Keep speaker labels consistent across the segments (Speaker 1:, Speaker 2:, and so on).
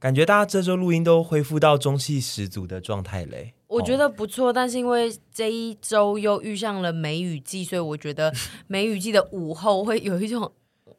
Speaker 1: 感觉大家这周录音都恢复到中气十足的状态嘞。
Speaker 2: 我觉得不错，但是因为这一周又遇上了梅雨季，所以我觉得 梅雨季的午后会有一种。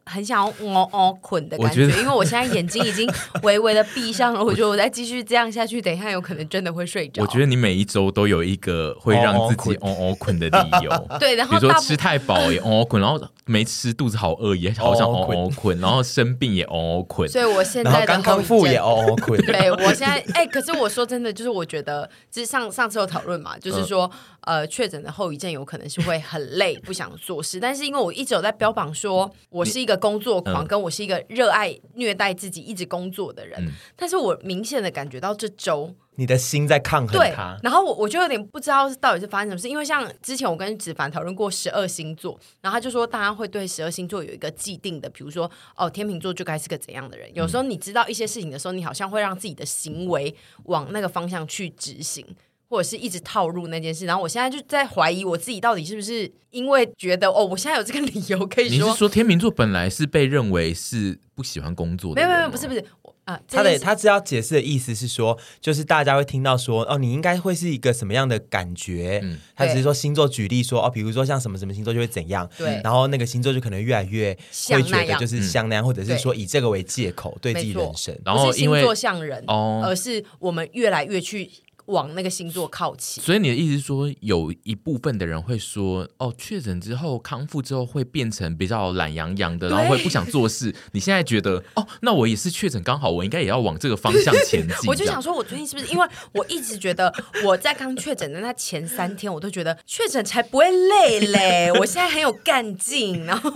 Speaker 2: 很想要哦哦困的感觉，觉因为我现在眼睛已经 微微的闭上了。我觉得我再继续这样下去，等一下有可能真的会睡着。
Speaker 3: 我觉得你每一周都有一个会让自己 哦哦困的理由。
Speaker 2: 对，然后
Speaker 3: 比如说吃太饱也 哦哦困，然后没吃肚子好饿也好想哦哦困，然后生病也哦哦困。
Speaker 2: 所以我现在
Speaker 1: 刚康复也哦哦困。
Speaker 2: 对，我现在哎、欸，可是我说真的，就是我觉得，就是上上次有讨论嘛，就是说。嗯呃，确诊的后遗症有可能是会很累，不想做事。但是因为我一直有在标榜说，我是一个工作狂，跟我是一个热爱虐待自己、一直工作的人。嗯、但是我明显的感觉到这周
Speaker 1: 你的心在抗衡他。
Speaker 2: 然后我我就有点不知道到底是发生什么事，因为像之前我跟子凡讨论过十二星座，然后他就说大家会对十二星座有一个既定的，比如说哦，天秤座就该是个怎样的人。有时候你知道一些事情的时候，你好像会让自己的行为往那个方向去执行。或者是一直套入那件事，然后我现在就在怀疑我自己到底是不是因为觉得哦，我现在有这个理由可以说。
Speaker 3: 你是说天秤座本来是被认为是不喜欢工作的？
Speaker 2: 没有没有，不是不是啊，
Speaker 1: 他的他只要解释的意思是说，就是大家会听到说哦，你应该会是一个什么样的感觉？嗯，他只是说星座举例说哦，比如说像什么什么星座就会怎样，
Speaker 2: 对，
Speaker 1: 然后那个星座就可能越来越会觉得就是像那样，或者是说以这个为借口对自己人生，
Speaker 3: 然后因为
Speaker 2: 星座像人哦，而是我们越来越去。往那个星座靠齐，
Speaker 3: 所以你的意思是说，有一部分的人会说，哦，确诊之后康复之后会变成比较懒洋洋的，然后会不想做事。你现在觉得，哦，那我也是确诊，刚好我应该也要往这个方向前进。
Speaker 2: 我就想说，我最近是不是因为我一直觉得我在刚确诊的那前三天，我都觉得确诊才不会累嘞，我现在很有干劲，然后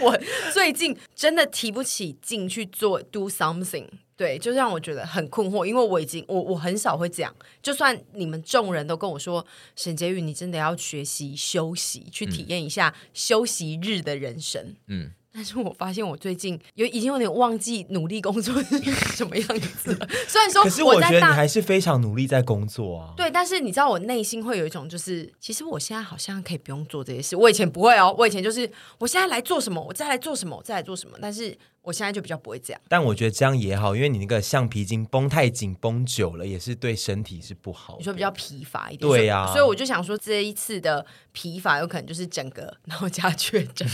Speaker 2: 我最近真的提不起劲去做 do something。对，就让我觉得很困惑，因为我已经我我很少会这样，就算你们众人都跟我说，沈婕妤，你真的要学习休息，去体验一下休息日的人生。嗯。但是我发现我最近有已经有点忘记努力工作是什么样子了。虽然说，
Speaker 1: 可是我觉得你还是非常努力在工作啊。
Speaker 2: 对，但是你知道我内心会有一种，就是其实我现在好像可以不用做这些事。我以前不会哦，我以前就是我现在来做什么，我再来做什么，我再来做什么。但是我现在就比较不会这样。
Speaker 1: 但我觉得这样也好，因为你那个橡皮筋绷太紧，绷久了也是对身体是不好。
Speaker 2: 你说比较疲乏一点，
Speaker 1: 对呀、啊。
Speaker 2: 所以我就想说，这一次的疲乏有可能就是整个然后加确诊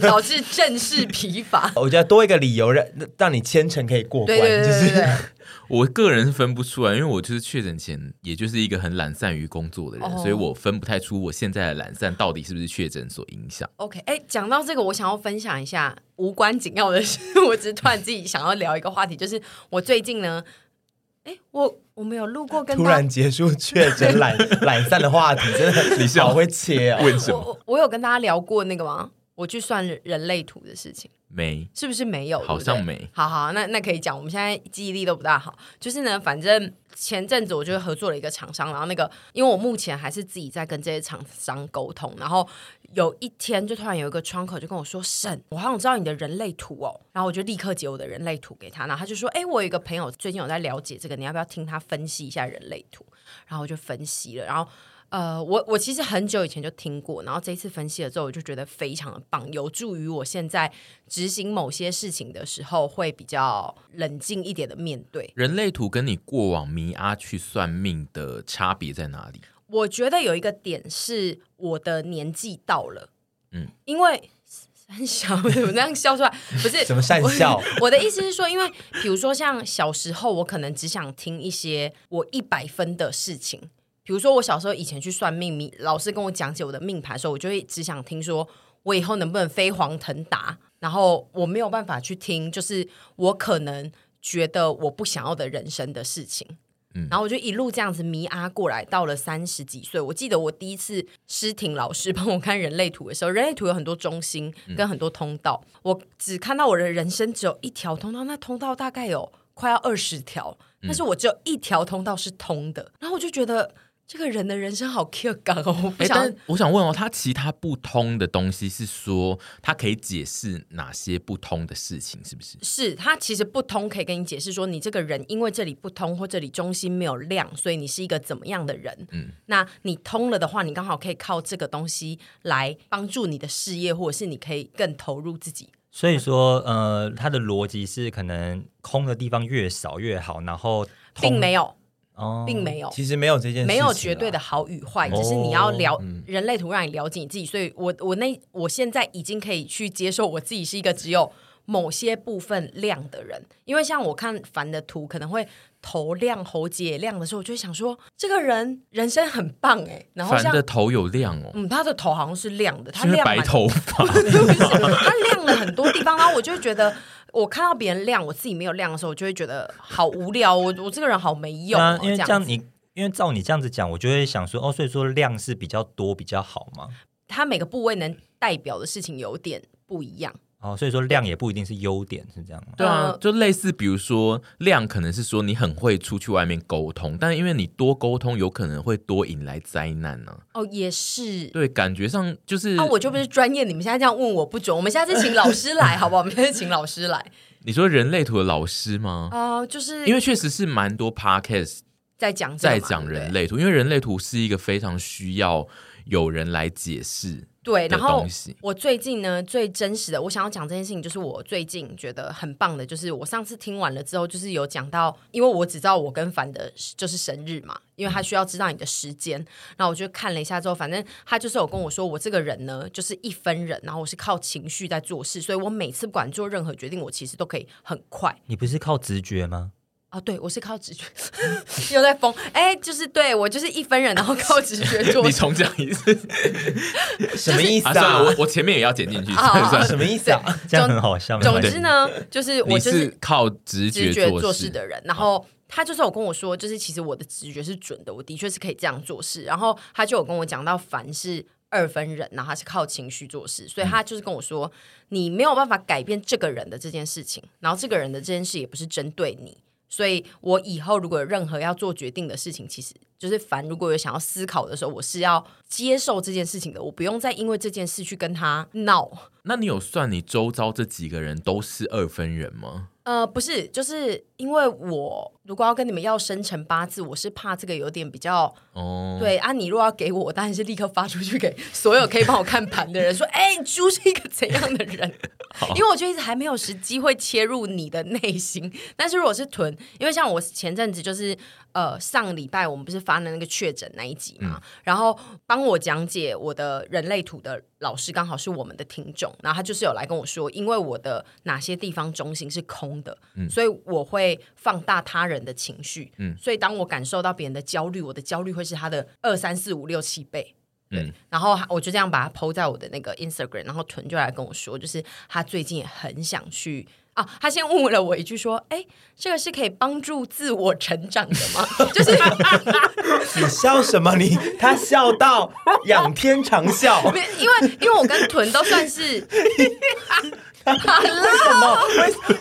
Speaker 2: 导致正式疲乏。
Speaker 1: 我觉得多一个理由让让你千程可以过关，
Speaker 3: 就是我个人是分不出来，因为我就是确诊前也就是一个很懒散于工作的人，oh. 所以我分不太出我现在的懒散到底是不是确诊所影响。
Speaker 2: OK，哎，讲到这个，我想要分享一下无关紧要的事，我只是 突然自己想要聊一个话题，就是我最近呢，哎，我我们有录过跟，跟
Speaker 1: 突然结束确诊懒 懒散的话题，真的 你是好会切啊？
Speaker 3: 为什么？
Speaker 2: 我我有跟大家聊过那个吗？我去算人类图的事情。
Speaker 3: 没，
Speaker 2: 是不是没有？
Speaker 3: 好像没。
Speaker 2: 好好，那那可以讲。我们现在记忆力都不大好，就是呢，反正前阵子我就合作了一个厂商，然后那个，因为我目前还是自己在跟这些厂商沟通，然后有一天就突然有一个窗口就跟我说：“沈，我好想知道你的人类图哦。”然后我就立刻截我的人类图给他，然后他就说：“哎，我有一个朋友最近有在了解这个，你要不要听他分析一下人类图？”然后我就分析了，然后。呃，我我其实很久以前就听过，然后这一次分析了之后，我就觉得非常的棒，有助于我现在执行某些事情的时候会比较冷静一点的面对。
Speaker 3: 人类图跟你过往迷阿去算命的差别在哪里？
Speaker 2: 我觉得有一个点是我的年纪到了，嗯，因为很小 怎么那样笑出来？不是
Speaker 1: 什么善笑
Speaker 2: 我，我的意思是说，因为比如说像小时候，我可能只想听一些我一百分的事情。比如说，我小时候以前去算命，老师跟我讲解我的命盘的时候，我就会只想听说我以后能不能飞黄腾达，然后我没有办法去听，就是我可能觉得我不想要的人生的事情。嗯，然后我就一路这样子迷阿过来，到了三十几岁，我记得我第一次诗婷老师帮我看人类图的时候，人类图有很多中心跟很多通道，嗯，我只看到我的人生只有一条通道，那通道大概有快要二十条，但是我只有一条通道是通的，然后我就觉得。这个人的人生好 Q 感哦！我不想，
Speaker 3: 但我想问哦，他其他不通的东西是说，他可以解释哪些不通的事情，是不是？
Speaker 2: 是他其实不通，可以跟你解释说，你这个人因为这里不通或这里中心没有亮，所以你是一个怎么样的人？嗯，那你通了的话，你刚好可以靠这个东西来帮助你的事业，或者是你可以更投入自己。
Speaker 4: 所以说，呃，他的逻辑是可能空的地方越少越好，然后
Speaker 2: 并没有。
Speaker 4: 哦，
Speaker 2: 并没有，
Speaker 1: 其实没有这件事，
Speaker 2: 没有绝对的好与坏，只是你要了人类图，让你了解你自己。所以我我那我现在已经可以去接受我自己是一个只有某些部分亮的人，因为像我看凡的图，可能会头亮、喉结也亮的时候，我就会想说，这个人人生很棒哎。然后
Speaker 3: 像的头有亮哦，
Speaker 2: 嗯，他的头好像是亮的，他亮
Speaker 3: 白头发，
Speaker 2: 他亮了很多地方，然后我就觉得。我看到别人亮，我自己没有亮的时候，我就会觉得好无聊。我我这个人好没用、哦啊。
Speaker 4: 因为这样你，因为照你这样子讲，我就会想说，哦，所以说亮是比较多比较好吗？
Speaker 2: 它每个部位能代表的事情有点不一样。
Speaker 4: 哦，所以说量也不一定是优点，是这样吗？
Speaker 3: 对啊，就类似比如说量可能是说你很会出去外面沟通，但是因为你多沟通，有可能会多引来灾难呢、啊。
Speaker 2: 哦，也是。
Speaker 3: 对，感觉上就是。
Speaker 2: 啊，我就不是专业，你们现在这样问我不准。我们下次请老师来，好不好？我们下次请老师来。
Speaker 3: 你说人类图的老师吗？
Speaker 2: 哦、呃，就是
Speaker 3: 因为确实是蛮多 podcast
Speaker 2: 在讲
Speaker 3: 在讲人类图，因为人类图是一个非常需要有人来解释。
Speaker 2: 对，然后我最近呢，最真实的，我想要讲这件事情，就是我最近觉得很棒的，就是我上次听完了之后，就是有讲到，因为我只知道我跟凡的就是生日嘛，因为他需要知道你的时间，然后我就看了一下之后，反正他就是有跟我说，我这个人呢就是一分人，然后我是靠情绪在做事，所以我每次不管做任何决定，我其实都可以很快。
Speaker 4: 你不是靠直觉吗？
Speaker 2: 啊、哦，对，我是靠直觉，又在疯，哎，就是对我就是一分人，然后靠直觉做。
Speaker 3: 你重讲一次，
Speaker 1: 什么意思啊？
Speaker 3: 啊我我前面也要剪进去，算算
Speaker 1: 什么意思啊？
Speaker 4: 这样很好笑。
Speaker 2: 总之呢，就是我就是
Speaker 3: 靠直觉
Speaker 2: 做事的人，然后他就是有跟我说，就是其实我的直觉是准的，我的确是可以这样做事。然后他就有跟我讲到，凡是二分人，然后他是靠情绪做事，所以他就是跟我说，你没有办法改变这个人的这件事情，然后这个人的这件事也不是针对你。所以，我以后如果有任何要做决定的事情，其实就是凡如果有想要思考的时候，我是要接受这件事情的，我不用再因为这件事去跟他闹。
Speaker 3: 那你有算你周遭这几个人都是二分人吗？
Speaker 2: 呃，不是，就是因为我如果要跟你们要生辰八字，我是怕这个有点比较哦。对啊，你如果要给我，我当然是立刻发出去给所有可以帮我看盘的人，说，哎，猪是一个怎样的人？因为我就一直还没有时机会切入你的内心。但是如果是囤，因为像我前阵子就是呃上个礼拜我们不是发了那个确诊那一集嘛，嗯、然后帮我讲解我的人类图的老师刚好是我们的听众，然后他就是有来跟我说，因为我的哪些地方中心是空。的，嗯，所以我会放大他人的情绪，嗯，所以当我感受到别人的焦虑，我的焦虑会是他的二三四五六七倍，嗯，然后我就这样把它 po 在我的那个 Instagram，然后屯就来跟我说，就是他最近也很想去啊，他先问了我一句说，哎，这个是可以帮助自我成长的吗？就是
Speaker 1: 你笑什么？你他笑到仰天长笑，
Speaker 2: 因为因为我跟屯都算是。
Speaker 1: 为什么？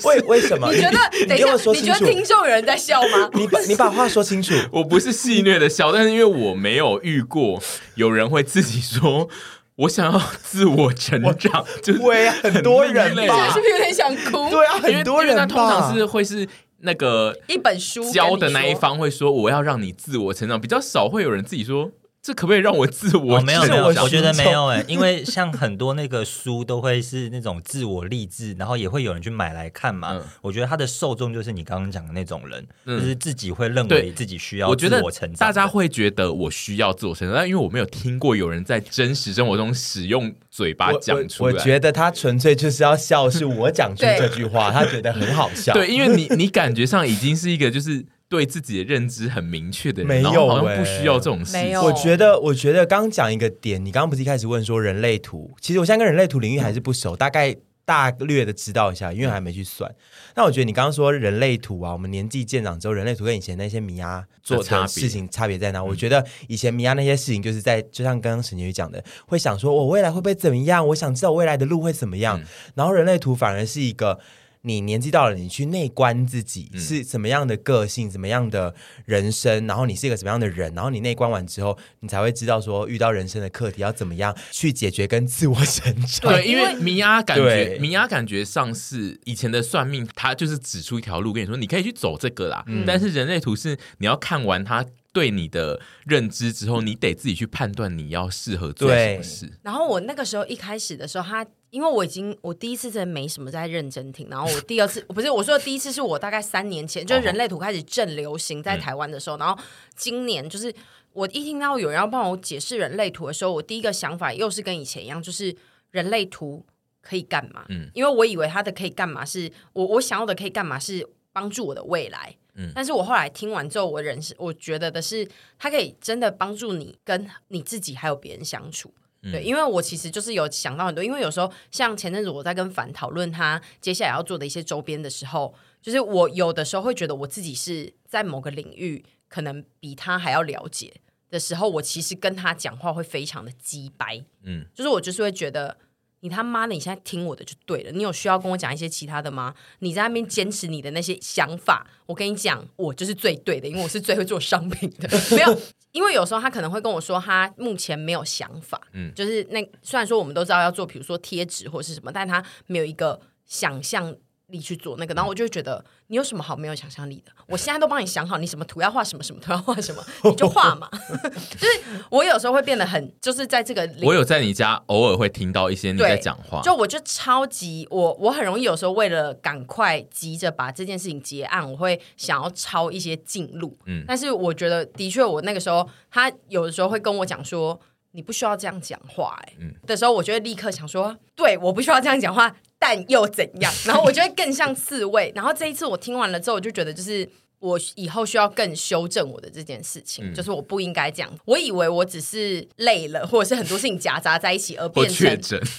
Speaker 1: 为为为什么？
Speaker 2: 你觉得？
Speaker 1: 你给我说清楚。
Speaker 2: 你觉得听众有人在笑吗？
Speaker 1: 你把你把话说清楚。
Speaker 3: 我不是戏虐的笑，但是因为我没有遇过有人会自己说，我想要自我成长，就是
Speaker 1: 对啊，很多人吧？
Speaker 2: 是不是有点想哭？
Speaker 1: 对啊，很多人。
Speaker 3: 那通常是会是那个
Speaker 2: 一本书
Speaker 3: 教的那一方会说，我要让你自我成长，比较少会有人自己说。这可不可以让我自我？
Speaker 4: 哦、没有没有，我觉得没有哎，因为像很多那个书都会是那种自我励志，然后也会有人去买来看嘛。嗯、我觉得他的受众就是你刚刚讲的那种人，嗯、就是自己会认为自己需要自我成长。
Speaker 3: 大家会觉得我需要自我成长，但因为我没有听过有人在真实生活中使用嘴巴讲出来。
Speaker 1: 我，我，我觉得他纯粹就是要笑，是我讲出 这句话，他觉得很好笑。
Speaker 3: 对，因为你你感觉上已经是一个就是。对自己的认知很明确的人，
Speaker 1: 没有，
Speaker 3: 好像不需要这种事。
Speaker 2: 没有，
Speaker 1: 我觉得，我觉得刚刚讲一个点，你刚刚不是一开始问说人类图，其实我现在跟人类图领域还是不熟，大概大略的知道一下，因为还没去算。那我觉得你刚刚说人类图啊，我们年纪渐长之后，人类图跟以前那些米娅做的事情差别在哪？我觉得以前米娅那些事情，就是在就像刚刚沈杰宇讲的，会想说我未来会不会怎么样？我想知道我未来的路会怎么样。然后人类图反而是一个。你年纪到了，你去内观自己是什么样的个性，怎么样的人生，然后你是一个什么样的人，然后你内观完之后，你才会知道说遇到人生的课题要怎么样去解决跟自我成长。
Speaker 3: 对，因为 米娅感觉米娅感觉上是以前的算命，他就是指出一条路跟你说，你可以去走这个啦。嗯、但是人类图是你要看完他对你的认知之后，你得自己去判断你要适合做什么事。
Speaker 2: 然后我那个时候一开始的时候，他。因为我已经我第一次真的没什么在认真听，然后我第二次 不是我说的第一次是我大概三年前，就是人类图开始正流行在台湾的时候，然后今年就是我一听到有人要帮我解释人类图的时候，我第一个想法又是跟以前一样，就是人类图可以干嘛？嗯，因为我以为他的可以干嘛是我我想要的可以干嘛是帮助我的未来，嗯，但是我后来听完之后，我人是我觉得的是，他可以真的帮助你跟你自己还有别人相处。对，因为我其实就是有想到很多，因为有时候像前阵子我在跟凡讨论他接下来要做的一些周边的时候，就是我有的时候会觉得我自己是在某个领域可能比他还要了解的时候，我其实跟他讲话会非常的鸡掰，嗯，就是我就是会觉得。你他妈的！你现在听我的就对了。你有需要跟我讲一些其他的吗？你在那边坚持你的那些想法，我跟你讲，我就是最对的，因为我是最会做商品的。没有，因为有时候他可能会跟我说，他目前没有想法。嗯，就是那虽然说我们都知道要做，比如说贴纸或是什么，但他没有一个想象力去做那个，然后我就会觉得你有什么好没有想象力的？我现在都帮你想好，你什么图要画什么，什么图要画什么，你就画嘛。就是我有时候会变得很，就是在这个，
Speaker 3: 我有在你家偶尔会听到一些你在讲话，
Speaker 2: 就我就超级我我很容易有时候为了赶快急着把这件事情结案，我会想要抄一些近路。嗯，但是我觉得的确，我那个时候他有的时候会跟我讲说，你不需要这样讲话，欸，哎，嗯，的时候，我就会立刻想说，对，我不需要这样讲话。但又怎样？然后我觉得更像刺猬。然后这一次我听完了之后，我就觉得就是我以后需要更修正我的这件事情，嗯、就是我不应该这样。我以为我只是累了，或者是很多事情夹杂在一起而变成确诊。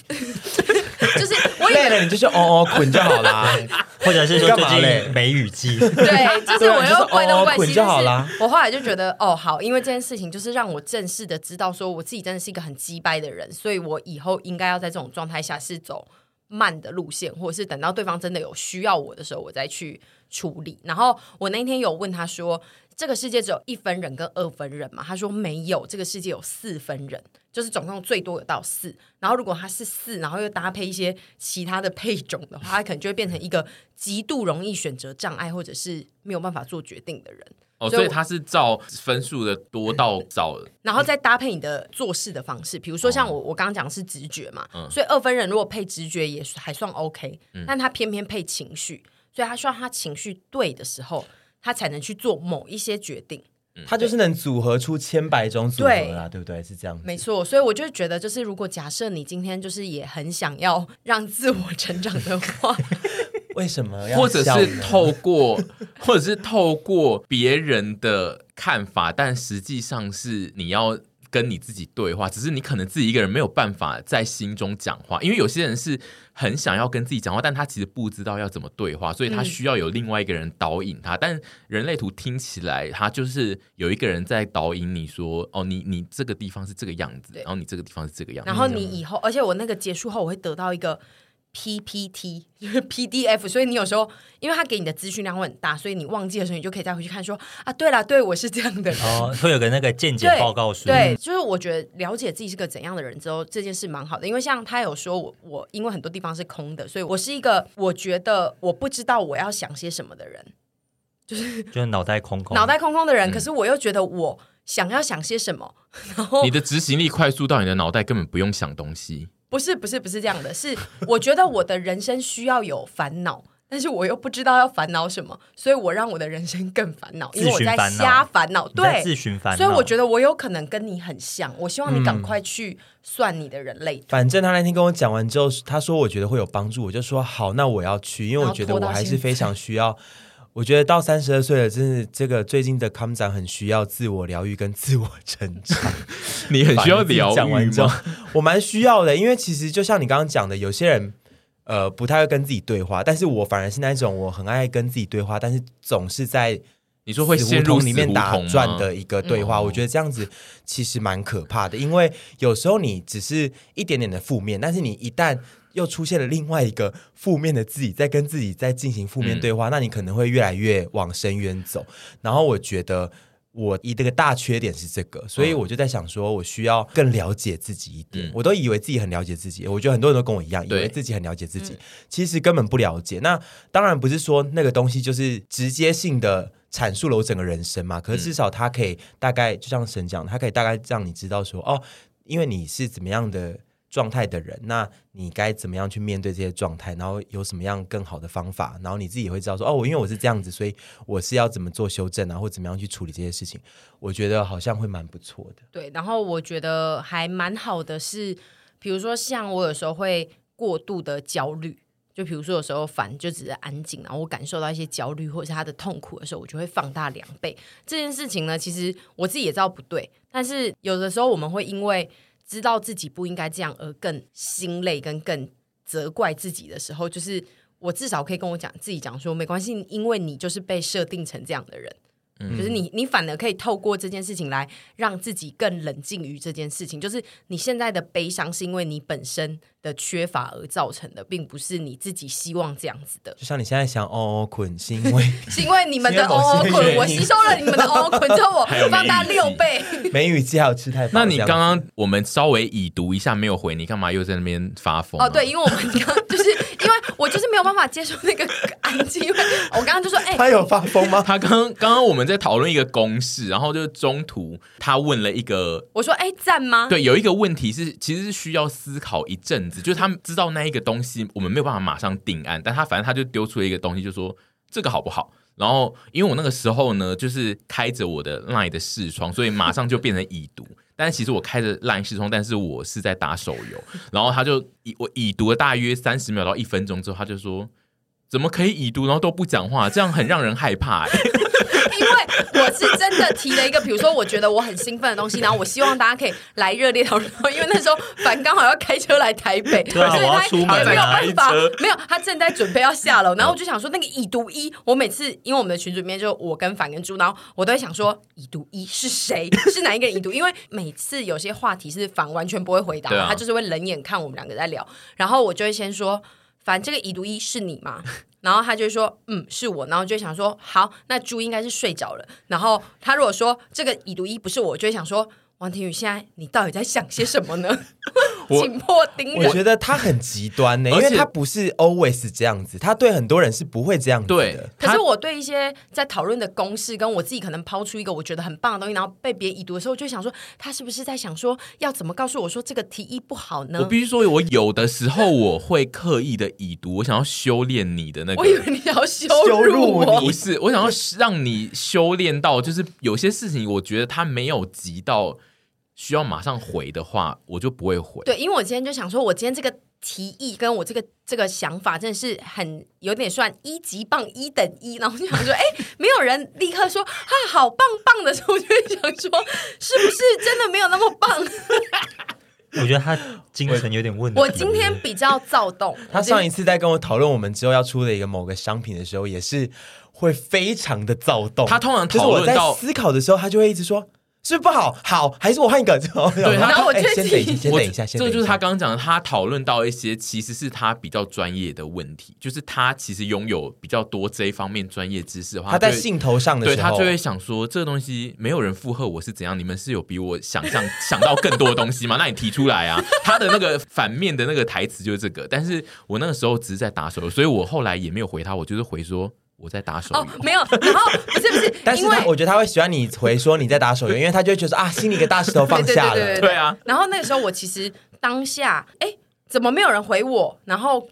Speaker 2: 就是我累了，
Speaker 1: 你就是哦哦捆就好啦，
Speaker 4: 或者是说最近梅雨季。
Speaker 2: 对，就是我又回到关系就好啦。我后来就觉得哦好，因为这件事情就是让我正式的知道说我自己真的是一个很鸡掰的人，所以我以后应该要在这种状态下是走慢的路线，或者是等到对方真的有需要我的时候，我再去处理。然后我那天有问他说：“这个世界只有一分人跟二分人嘛？”他说：“没有，这个世界有四分人，就是总共最多有到四。然后如果他是四，然后又搭配一些其他的配种的话，他可能就会变成一个极度容易选择障碍，或者是没有办法做决定的人。”
Speaker 3: 哦，所以他是照分数的多到少，
Speaker 2: 然后再搭配你的做事的方式。比如说像我，我刚刚讲的是直觉嘛，所以二分人如果配直觉也还算 OK，但他偏偏配情绪，所以他需要他情绪对的时候，他才能去做某一些决定。
Speaker 1: 他就是能组合出千百种组合啦，对不对？是这样，
Speaker 2: 没错。所以我就觉得，就是如果假设你今天就是也很想要让自我成长的话。
Speaker 1: 为什么要？
Speaker 3: 或者是透过，或者是透过别人的看法，但实际上是你要跟你自己对话，只是你可能自己一个人没有办法在心中讲话，因为有些人是很想要跟自己讲话，但他其实不知道要怎么对话，所以他需要有另外一个人导引他。嗯、但人类图听起来，他就是有一个人在导引你说：“哦，你你这个地方是这个样子，然后你这个地方是这个样子。”
Speaker 2: 然后你以后，而且我那个结束后，我会得到一个。PPT 就是 PDF，所以你有时候因为他给你的资讯量会很大，所以你忘记的时候，你就可以再回去看说啊，对了，对我是这样的人。
Speaker 4: 哦，会有个那个见解报告书。
Speaker 2: 对，就是我觉得了解自己是个怎样的人之后，这件事蛮好的，因为像他有说我我因为很多地方是空的，所以我是一个我觉得我不知道我要想些什么的人，就是
Speaker 4: 就是脑袋空空，
Speaker 2: 脑袋空空的人，嗯、可是我又觉得我想要想些什么，然后
Speaker 3: 你的执行力快速到你的脑袋根本不用想东西。
Speaker 2: 不是不是不是这样的，是我觉得我的人生需要有烦恼，但是我又不知道要烦恼什么，所以我让我的人生更烦恼，因为我在瞎烦恼，对，
Speaker 4: 自寻烦恼。
Speaker 2: 所以我觉得我有可能跟你很像，我希望你赶快去算你的人类图。
Speaker 1: 反正他那天跟我讲完之后，他说我觉得会有帮助，我就说好，那我要去，因为我觉得我还是非常需要。我觉得到三十二岁了，真是这个最近的康展很需要自我疗愈跟自我成长。
Speaker 3: 你很需要疗愈讲完之后，
Speaker 1: 我蛮需要的，因为其实就像你刚刚讲的，有些人呃不太会跟自己对话，但是我反而是那种我很爱跟自己对话，但是总是在
Speaker 3: 你说会陷入
Speaker 1: 里面打转的一个对话。我觉得这样子其实蛮可怕的，因为有时候你只是一点点的负面，但是你一旦又出现了另外一个负面的自己，在跟自己在进行负面对话，嗯、那你可能会越来越往深渊走。然后我觉得我一这个大缺点是这个，所以我就在想说，我需要更了解自己一点。嗯、我都以为自己很了解自己，我觉得很多人都跟我一样，以为自己很了解自己，其实根本不了解。那当然不是说那个东西就是直接性的阐述了我整个人生嘛，可是至少它可以大概，就像神讲，它可以大概让你知道说，哦，因为你是怎么样的。状态的人，那你该怎么样去面对这些状态？然后有什么样更好的方法？然后你自己会知道说，哦，我因为我是这样子，所以我是要怎么做修正啊，或怎么样去处理这些事情？我觉得好像会蛮不错的。
Speaker 2: 对，然后我觉得还蛮好的是，比如说像我有时候会过度的焦虑，就比如说有时候烦就只是安静，然后我感受到一些焦虑或者是他的痛苦的时候，我就会放大两倍。这件事情呢，其实我自己也知道不对，但是有的时候我们会因为知道自己不应该这样，而更心累跟更责怪自己的时候，就是我至少可以跟我讲自己讲说，没关系，因为你就是被设定成这样的人。就是你，你反而可以透过这件事情来让自己更冷静于这件事情。就是你现在的悲伤是因为你本身的缺乏而造成的，并不是你自己希望这样子的。
Speaker 1: 就像你现在想哦哦困，是因为
Speaker 2: 是因为你们的哦哦困，我吸收了你们的哦哦困之后，我放大六倍。
Speaker 1: 梅雨季还有吃太饱。
Speaker 3: 那你刚刚 我们稍微已读一下没有回，你干嘛又在那边发疯？
Speaker 2: 哦，对，因为我们刚 就是我就是没有办法接受那个安静，因为我刚刚就说，哎、欸，
Speaker 1: 他有发疯吗？
Speaker 3: 他刚刚刚我们在讨论一个公式，然后就中途他问了一个，
Speaker 2: 我说：“哎，赞吗？”
Speaker 3: 对，有一个问题是，其实是需要思考一阵子，就是他们知道那一个东西，我们没有办法马上定案，但他反正他就丢出了一个东西，就说这个好不好？然后因为我那个时候呢，就是开着我的 LINE 的视窗，所以马上就变成已读。但其实我开着 LINE 视窗，但是我是在打手游。然后他就已我已读了大约三十秒到一分钟之后，他就说：“怎么可以已读，然后都不讲话？这样很让人害怕。”
Speaker 2: 因为我是真的提了一个，比如说我觉得我很兴奋的东西，然后我希望大家可以来热烈讨论。因为那时候凡刚好要开车来台北，
Speaker 4: 对啊、
Speaker 2: 所以他也没有办法，
Speaker 3: 车
Speaker 2: 没有他正在准备要下楼。然后我就想说，那个已读一，我每次因为我们的群组里面就我跟凡跟猪，然后我都会想说，已读一是谁？是哪一个人已读？因为每次有些话题是凡完全不会回答，啊、他就是会冷眼看我们两个在聊，然后我就会先说，反正这个已读一是你嘛？然后他就说：“嗯，是我。”然后就想说：“好，那猪应该是睡着了。”然后他如果说这个已读一不是我，我就会想说。王庭宇，现在你到底在想些什么呢？紧迫盯人。
Speaker 1: 我觉得他很极端呢，因为他不是 always 这样子，他对很多人是不会这样子的。
Speaker 3: 对，
Speaker 2: 可是我对一些在讨论的公式，跟我自己可能抛出一个我觉得很棒的东西，然后被别人已读的时候，我就想说，他是不是在想说，要怎么告诉我说这个提议不好呢？
Speaker 3: 我必须说，我有的时候我会刻意的已读，我想要修炼你的那个。
Speaker 2: 我以为你要羞辱我，
Speaker 3: 不是，我想要让你修炼到，就是有些事情，我觉得他没有急到。需要马上回的话，我就不会回。
Speaker 2: 对，因为我今天就想说，我今天这个提议跟我这个这个想法，真的是很有点算一级棒一等一。然后就想说，哎，没有人立刻说啊，好棒棒的时候，我就会想说，是不是真的没有那么棒？
Speaker 4: 我觉得他精神有点问题。
Speaker 2: 我今天比较躁动。
Speaker 1: 他上一次在跟我讨论我们之后要出的一个某个商品的时候，也是会非常的躁动。
Speaker 3: 他通常讨论到，
Speaker 1: 就是我在思考的时候，他就会一直说。是不，好，好，还是我换一个？
Speaker 3: 对，
Speaker 2: 然后我
Speaker 1: 先等一下，先等一下，
Speaker 3: 这个就是他刚刚讲的，他讨论到一些其实是他比较专业的问题，就是他其实拥有比较多这一方面专业知识的话，
Speaker 1: 他在兴头上的时候，
Speaker 3: 对他就会想说，这个东西没有人附和我是怎样？你们是有比我想象想到更多的东西吗？那你提出来啊！他的那个反面的那个台词就是这个，但是我那个时候只是在打手，所以我后来也没有回他，我就是回说。我在打手游，哦，
Speaker 2: 没有，然后不是不是，
Speaker 1: 但是他我觉得他会喜欢你回说你在打手游，因为他就会觉得啊，心里一个大石头放下了，
Speaker 2: 对，对，对，对，对，对啊。然后那个时候我其实当下，哎，怎么没有人回我？然后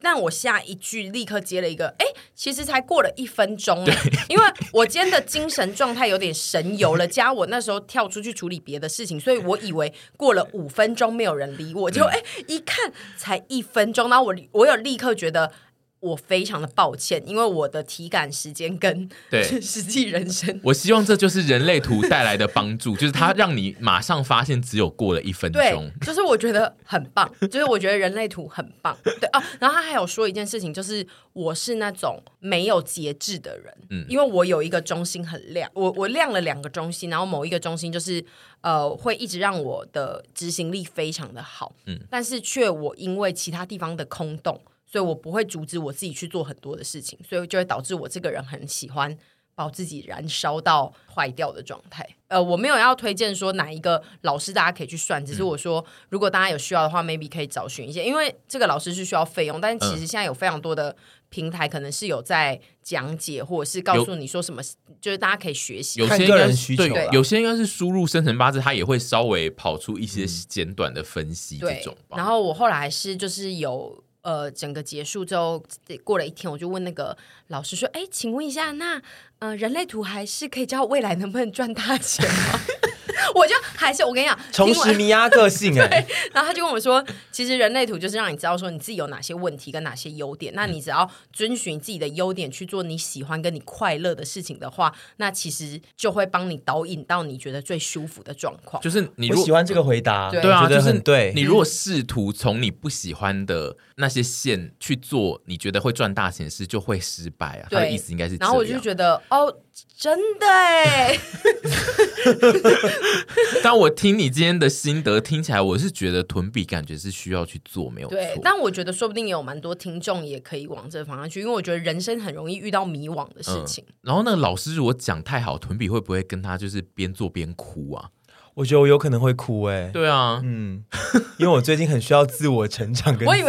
Speaker 2: 但我下一句立刻接了一个，哎，其实才过了一分钟，对因为我今天的精神状态有点神游了，加我那时候跳出去处理别的事情，所以我以为过了五分钟没有人理我，就哎一看才一分钟，然后我我有立刻觉得。我非常的抱歉，因为我的体感时间跟对 实际人生，
Speaker 3: 我希望这就是人类图带来的帮助，就是它让你马上发现只有过了一分钟。
Speaker 2: 对，就是我觉得很棒，就是我觉得人类图很棒。对哦，然后他还有说一件事情，就是我是那种没有节制的人，嗯，因为我有一个中心很亮，我我亮了两个中心，然后某一个中心就是呃会一直让我的执行力非常的好，嗯，但是却我因为其他地方的空洞。所以我不会阻止我自己去做很多的事情，所以就会导致我这个人很喜欢把我自己燃烧到坏掉的状态。呃，我没有要推荐说哪一个老师大家可以去算，只是我说如果大家有需要的话，maybe 可以找寻一些，因为这个老师是需要费用，但是其实现在有非常多的平台可能是有在讲解，或者是告诉你说什么，就是大家可以学习。
Speaker 3: 有些
Speaker 1: 个人需求，
Speaker 3: 对，有些应该是输入生辰八字，他也会稍微跑出一些简短的分析这种吧。
Speaker 2: 然后我后来是就是有。呃，整个结束之后，过了一天，我就问那个老师说：“哎，请问一下，那呃，人类图还是可以教未来能不能赚大钱吗？” 我就还是我跟你讲，
Speaker 1: 重拾尼亚个性 哎，
Speaker 2: 然后他就跟我说，其实人类图就是让你知道说你自己有哪些问题跟哪些优点，那你只要遵循自己的优点去做你喜欢跟你快乐的事情的话，那其实就会帮你导引到你觉得最舒服的状况。
Speaker 3: 就是你
Speaker 1: 如果喜欢这个回答，
Speaker 2: 对，
Speaker 3: 对啊，就是
Speaker 1: 对。
Speaker 3: 你如果试图从你不喜欢的那些线去做，你觉得会赚大钱的事，就会失败啊。他的意思应该是这样，
Speaker 2: 然后我就觉得哦。真的哎！
Speaker 3: 但我听你今天的心得，听起来我是觉得臀比感觉是需要去做，没有错。
Speaker 2: 对，但我觉得说不定也有蛮多听众也可以往这个方向去，因为我觉得人生很容易遇到迷惘的事情。
Speaker 3: 嗯、然后那个老师如果讲太好，臀比会不会跟他就是边做边哭啊？
Speaker 1: 我觉得我有可能会哭哎、欸，
Speaker 3: 对啊，
Speaker 1: 嗯，因为我最近很需要自我成长跟自我疗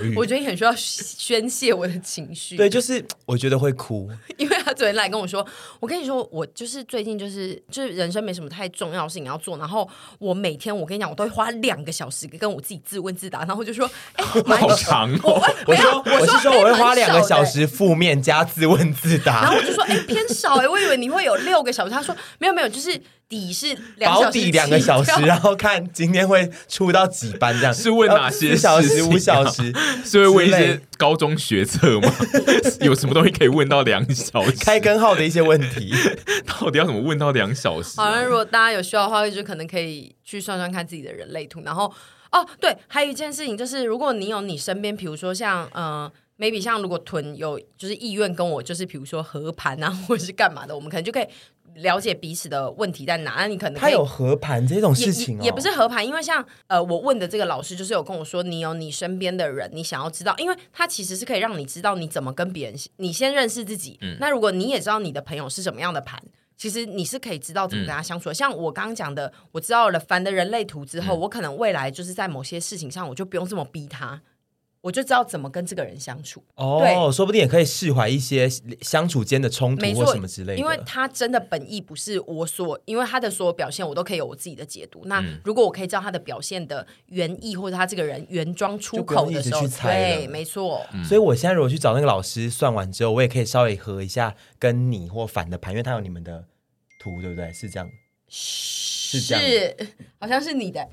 Speaker 1: 愈。我以为你
Speaker 2: 很需要宣泄我的情绪。
Speaker 1: 对，就是我觉得会哭，
Speaker 2: 因为他昨天来跟我说，我跟你说，我就是最近就是就是人生没什么太重要的事情要做，然后我每天我跟你讲，我都会花两个小时跟我自己自问自答，然后我就说，哎，
Speaker 3: 好长哦。
Speaker 1: 我说我是说我会花两个小时负面加自问自答，
Speaker 2: 然后我就说，哎，偏少哎，我以为你会有六个小时。他说没有没有，就是。底是保
Speaker 1: 底两个小时，然后看今天会出到几班这样。
Speaker 3: 是问哪些
Speaker 1: 小时、五小时？
Speaker 3: 是会问一些高中学测吗？有什么东西可以问到两小时？
Speaker 1: 开根号的一些问题，
Speaker 3: 到底要怎么问到两小时？
Speaker 2: 好像如果大家有需要的话，就可能可以去算算看自己的人类图。然后哦，对，还有一件事情就是，如果你有你身边，比如说像呃，maybe 像如果屯有就是意愿跟我就是比如说合盘啊，或者是干嘛的，我们可能就可以。了解彼此的问题在哪？那你可能
Speaker 1: 他有合盘这种事情、哦
Speaker 2: 也，也不是合盘，因为像呃，我问的这个老师就是有跟我说，你有你身边的人，你想要知道，因为他其实是可以让你知道你怎么跟别人，你先认识自己。嗯，那如果你也知道你的朋友是什么样的盘，其实你是可以知道怎么跟他相处的。嗯、像我刚刚讲的，我知道了凡的人类图之后，嗯、我可能未来就是在某些事情上，我就不用这么逼他。我就知道怎么跟这个人相处哦，对
Speaker 1: 说不定也可以释怀一些相处间的冲突或什么之类的。
Speaker 2: 因为他真的本意不是我所，因为他的所有表现我都可以有我自己的解读。那如果我可以知道他的表现的原意，或者他这个人原装出口的时候，对，没错。
Speaker 1: 嗯、所以我现在如果去找那个老师算完之后，我也可以稍微合一下跟你或反的盘，因为他有你们的图，对不对？是这样，是这样，
Speaker 2: 是好像是你的。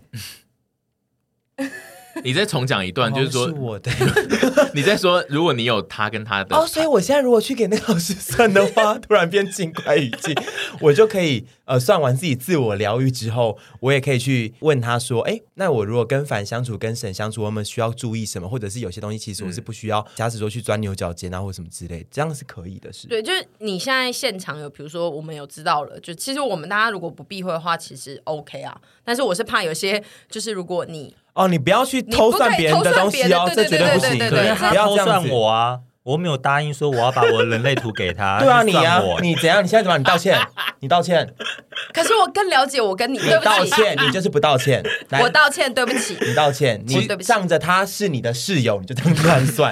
Speaker 3: 你再重讲一段，就是说，
Speaker 1: 是我的。
Speaker 3: 你在说，如果你有他跟他的
Speaker 1: 哦，所以我现在如果去给那个老师算的话，突然变尽快语气，我就可以呃算完自己自我疗愈之后，我也可以去问他说，哎，那我如果跟凡相处、跟神相处，我们需要注意什么？或者是有些东西其实我是不需要，假使说去钻牛角尖啊，或什么之类，这样是可以的，是？
Speaker 2: 对，就是你现在现场有，比如说我们有知道了，就其实我们大家如果不避讳的话，其实 OK 啊。但是我是怕有些，就是如果你。
Speaker 1: 哦，你不要去偷算别人的东西哦，这绝对不行。
Speaker 4: 不要偷算我啊！我没有答应说我要把我的人类图给他。
Speaker 1: 对啊，你啊，你怎样？你现在怎么？你道歉？你道歉？
Speaker 2: 可是我更了解我跟你。你
Speaker 1: 道歉，你就是不道歉。
Speaker 2: 我道歉，对不起。
Speaker 1: 你道歉，你仗着他是你的室友，你就这样乱算。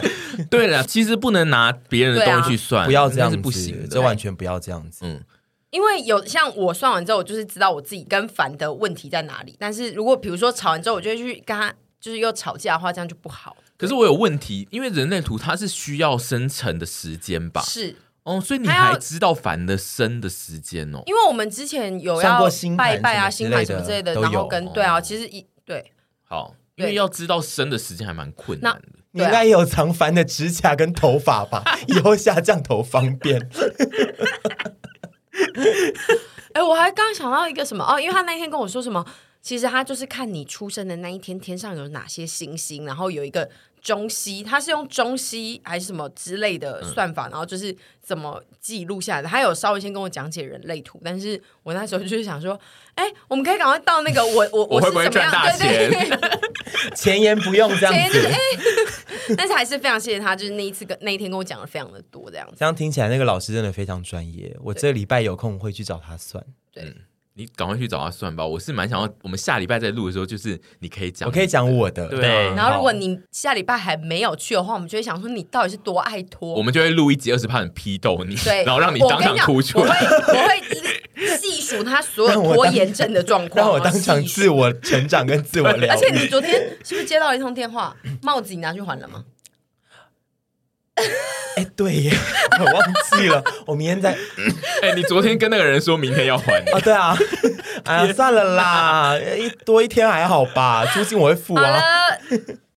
Speaker 3: 对了，其实不能拿别人的东西去算，
Speaker 1: 不要这样
Speaker 3: 子，不行，
Speaker 1: 这完全不要这样子。嗯。
Speaker 2: 因为有像我算完之后，我就是知道我自己跟凡的问题在哪里。但是如果比如说吵完之后，我就会去跟他就是又吵架的话，这样就不好。
Speaker 3: 可是我有问题，因为人类图它是需要生成的时间吧？
Speaker 2: 是
Speaker 3: 哦，所以你还知道凡的生的时间哦？
Speaker 2: 因为我们之前有要拜拜啊、星盘什么之类的，然后跟对啊，其实一对
Speaker 3: 好，因为要知道生的时间还蛮困难的。
Speaker 1: 你应该有藏凡的指甲跟头发吧？以后下降头方便。
Speaker 2: 哎，我还刚想到一个什么哦，因为他那天跟我说什么，其实他就是看你出生的那一天，天上有哪些星星，然后有一个中西，他是用中西还是什么之类的算法，嗯、然后就是怎么记录下来的。他有稍微先跟我讲解人类图，但是我那时候就是想说，哎，我们可以赶快到那个我我
Speaker 3: 我会不会赚大钱？对对对
Speaker 1: 钱言不用这样子。
Speaker 2: 但是还是非常谢谢他，就是那一次跟那一天跟我讲的非常的多，这样子。
Speaker 1: 这样听起来，那个老师真的非常专业。我这礼拜有空会去找他算。
Speaker 2: 对。
Speaker 3: 嗯你赶快去找他算吧，我是蛮想要，我们下礼拜再录的时候，就是你可以讲，
Speaker 1: 我可以讲我的，
Speaker 3: 对。对
Speaker 2: 然后如果你下礼拜还没有去的话，我们就会想说你到底是多爱拖，
Speaker 3: 我们就会录一集二十趴很批斗你，
Speaker 2: 对，
Speaker 3: 然后让你当场哭出来。
Speaker 2: 我会我会细数他所有 拖延症的状况，
Speaker 1: 让我当场自我成长跟自我疗愈。
Speaker 2: 而且你昨天是不是接到一通电话？帽子你拿去还了吗？
Speaker 1: 哎，对耶，我忘记了，我明天再。
Speaker 3: 哎，你昨天跟那个人说明天要还
Speaker 1: 啊？对啊，哎呀，算了啦，一多一天还好吧，租金我会付啊。